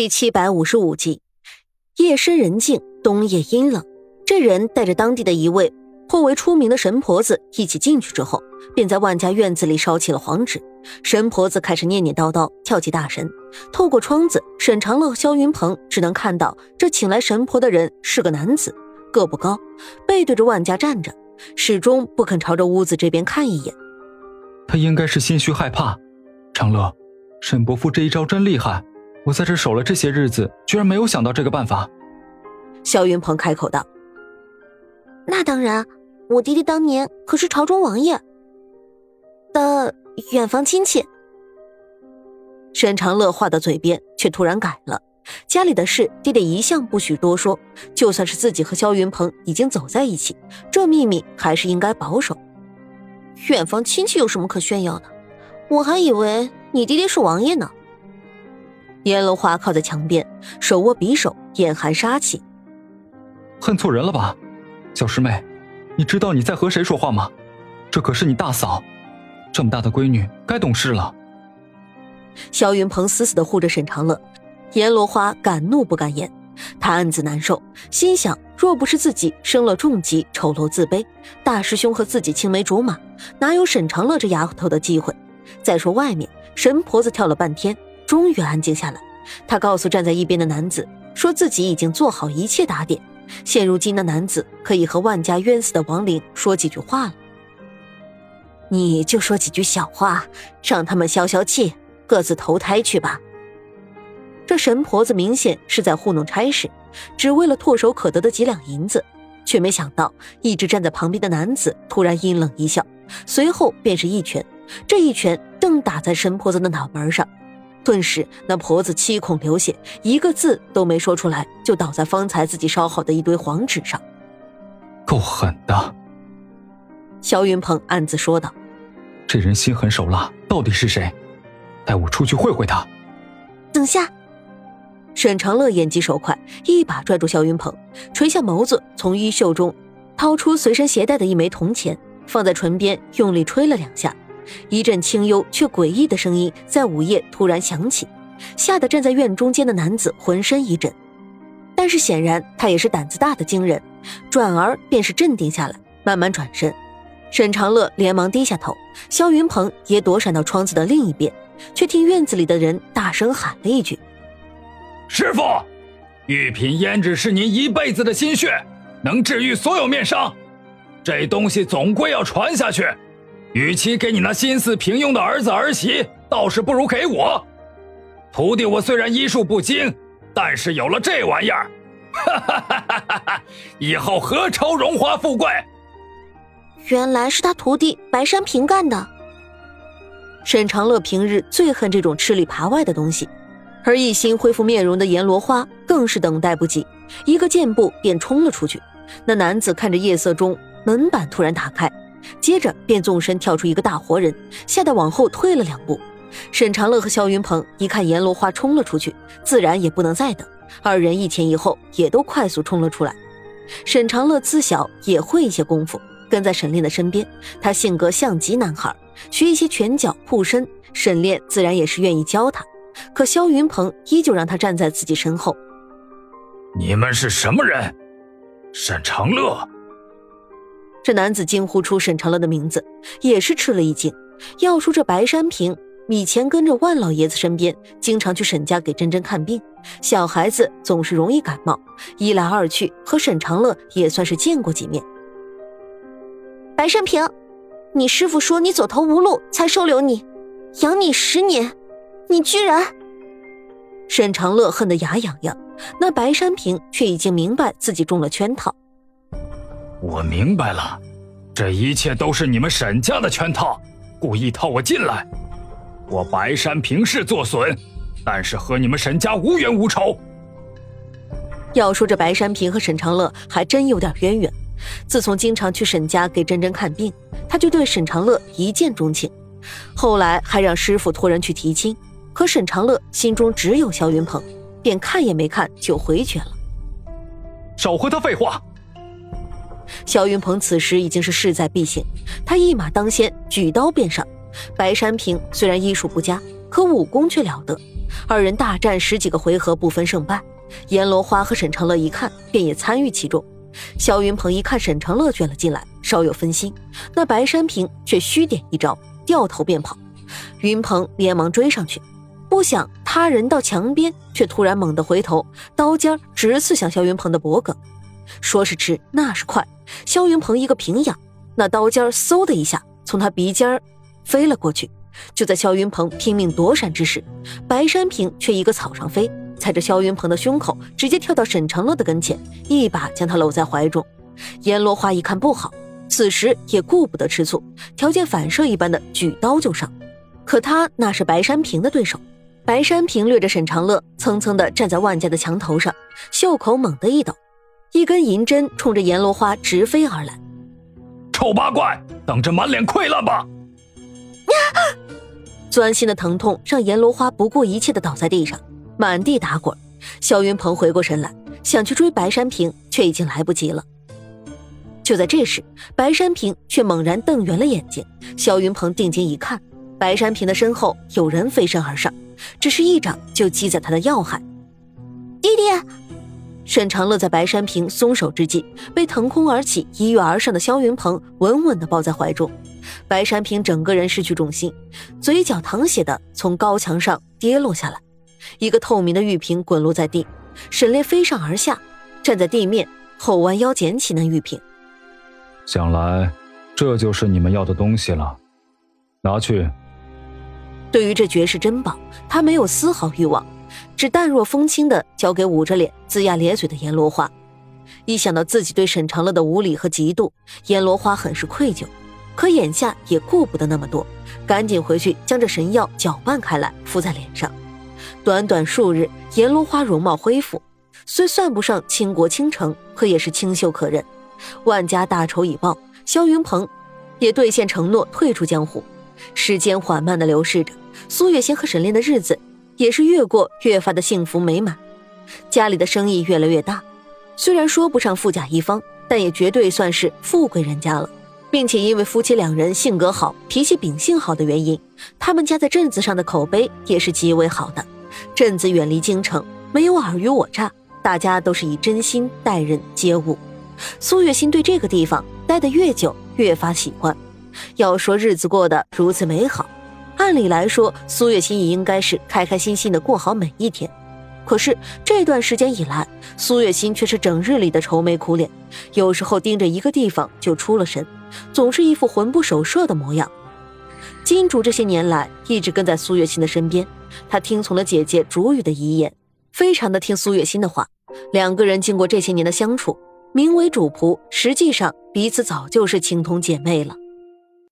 第七百五十五集，夜深人静，冬夜阴冷。这人带着当地的一位颇为出名的神婆子一起进去之后，便在万家院子里烧起了黄纸。神婆子开始念念叨叨，跳起大神。透过窗子，沈长乐和萧云鹏只能看到这请来神婆的人是个男子，个不高，背对着万家站着，始终不肯朝着屋子这边看一眼。他应该是心虚害怕。长乐，沈伯父这一招真厉害。我在这守了这些日子，居然没有想到这个办法。肖云鹏开口道：“那当然，我爹爹当年可是朝中王爷的远房亲戚。”沈长乐话到嘴边，却突然改了。家里的事，爹爹一向不许多说。就算是自己和肖云鹏已经走在一起，这秘密还是应该保守。远房亲戚有什么可炫耀的？我还以为你爹爹是王爷呢。阎罗花靠在墙边，手握匕首，眼含杀气。恨错人了吧，小师妹？你知道你在和谁说话吗？这可是你大嫂，这么大的闺女，该懂事了。萧云鹏死死的护着沈长乐，阎罗花敢怒不敢言，他暗自难受，心想：若不是自己生了重疾，丑陋自卑，大师兄和自己青梅竹马，哪有沈长乐这丫头的机会？再说外面，神婆子跳了半天。终于安静下来，他告诉站在一边的男子，说自己已经做好一切打点，现如今的男子可以和万家冤死的亡灵说几句话了。你就说几句小话，让他们消消气，各自投胎去吧。这神婆子明显是在糊弄差事，只为了唾手可得的几两银子，却没想到一直站在旁边的男子突然阴冷一笑，随后便是一拳，这一拳正打在神婆子的脑门上。顿时，那婆子七孔流血，一个字都没说出来，就倒在方才自己烧好的一堆黄纸上。够狠的，肖云鹏暗自说道：“这人心狠手辣，到底是谁？带我出去会会他。”等下，沈长乐眼疾手快，一把拽住肖云鹏，垂下眸子，从衣袖中掏出随身携带的一枚铜钱，放在唇边，用力吹了两下。一阵清幽却诡异的声音在午夜突然响起，吓得站在院中间的男子浑身一震。但是显然他也是胆子大的惊人，转而便是镇定下来，慢慢转身。沈长乐连忙低下头，萧云鹏也躲闪到窗子的另一边，却听院子里的人大声喊了一句：“师傅，玉品胭脂是您一辈子的心血，能治愈所有面伤，这东西总归要传下去。”与其给你那心思平庸的儿子儿媳，倒是不如给我。徒弟我虽然医术不精，但是有了这玩意儿，哈哈哈哈哈！以后何愁荣华富贵？原来是他徒弟白山平干的。沈长乐平日最恨这种吃里扒外的东西，而一心恢复面容的阎罗花更是等待不及，一个箭步便冲了出去。那男子看着夜色中门板突然打开。接着便纵身跳出一个大活人，吓得往后退了两步。沈长乐和萧云鹏一看阎罗花冲了出去，自然也不能再等，二人一前一后，也都快速冲了出来。沈长乐自小也会一些功夫，跟在沈炼的身边。他性格像极男孩，学一些拳脚护身，沈炼自然也是愿意教他。可萧云鹏依旧让他站在自己身后。你们是什么人？沈长乐。这男子惊呼出沈长乐的名字，也是吃了一惊。要说这白山平以前跟着万老爷子身边，经常去沈家给珍珍看病。小孩子总是容易感冒，一来二去和沈长乐也算是见过几面。白山平，你师傅说你走投无路才收留你，养你十年，你居然……沈长乐恨得牙痒痒，那白山平却已经明白自己中了圈套。我明白了，这一切都是你们沈家的圈套，故意套我进来。我白山平是作损，但是和你们沈家无冤无仇。要说这白山平和沈长乐还真有点渊源，自从经常去沈家给珍珍看病，他就对沈长乐一见钟情，后来还让师傅托人去提亲。可沈长乐心中只有肖云鹏，便看也没看就回绝了。少和他废话。萧云鹏此时已经是势在必行，他一马当先，举刀便上。白山平虽然医术不佳，可武功却了得，二人大战十几个回合不分胜败。阎罗花和沈长乐一看便也参与其中。萧云鹏一看沈长乐卷了进来，稍有分心，那白山平却虚点一招，掉头便跑。云鹏连忙追上去，不想他人到墙边，却突然猛地回头，刀尖直刺向萧云鹏的脖颈。说是迟，那是快。肖云鹏一个平仰，那刀尖嗖的一下从他鼻尖飞了过去。就在肖云鹏拼命躲闪之时，白山平却一个草上飞，踩着肖云鹏的胸口，直接跳到沈长乐的跟前，一把将他搂在怀中。阎罗花一看不好，此时也顾不得吃醋，条件反射一般的举刀就上。可他那是白山平的对手，白山平掠着沈长乐，蹭蹭的站在万家的墙头上，袖口猛地一抖。一根银针冲着阎罗花直飞而来，丑八怪，等着满脸溃烂吧！钻心的疼痛让阎罗花不顾一切的倒在地上，满地打滚。肖云鹏回过神来，想去追白山平，却已经来不及了。就在这时，白山平却猛然瞪圆了眼睛。肖云鹏定睛一看，白山平的身后有人飞身而上，只是一掌就击在他的要害。弟弟。沈长乐在白山平松手之际，被腾空而起、一跃而上的萧云鹏稳稳地抱在怀中。白山平整个人失去重心，嘴角淌血的从高墙上跌落下来，一个透明的玉瓶滚落在地。沈烈飞上而下，站在地面后弯腰捡起那玉瓶。想来，这就是你们要的东西了，拿去。对于这绝世珍宝，他没有丝毫欲望。只淡若风轻的交给捂着脸、龇牙咧嘴的阎罗花。一想到自己对沈长乐的无礼和嫉妒，阎罗花很是愧疚。可眼下也顾不得那么多，赶紧回去将这神药搅拌开来敷在脸上。短短数日，阎罗花容貌恢复，虽算不上倾国倾城，可也是清秀可人。万家大仇已报，萧云鹏也兑现承诺退出江湖。时间缓慢的流逝着，苏月心和沈炼的日子。也是越过越发的幸福美满，家里的生意越来越大，虽然说不上富甲一方，但也绝对算是富贵人家了，并且因为夫妻两人性格好、脾气秉性好的原因，他们家在镇子上的口碑也是极为好的。镇子远离京城，没有尔虞我诈，大家都是以真心待人接物。苏月心对这个地方待得越久，越发喜欢。要说日子过得如此美好。按理来说，苏月心也应该是开开心心的过好每一天。可是这段时间以来，苏月心却是整日里的愁眉苦脸，有时候盯着一个地方就出了神，总是一副魂不守舍的模样。金主这些年来一直跟在苏月心的身边，他听从了姐姐竹雨的遗言，非常的听苏月心的话。两个人经过这些年的相处，名为主仆，实际上彼此早就是情同姐妹了。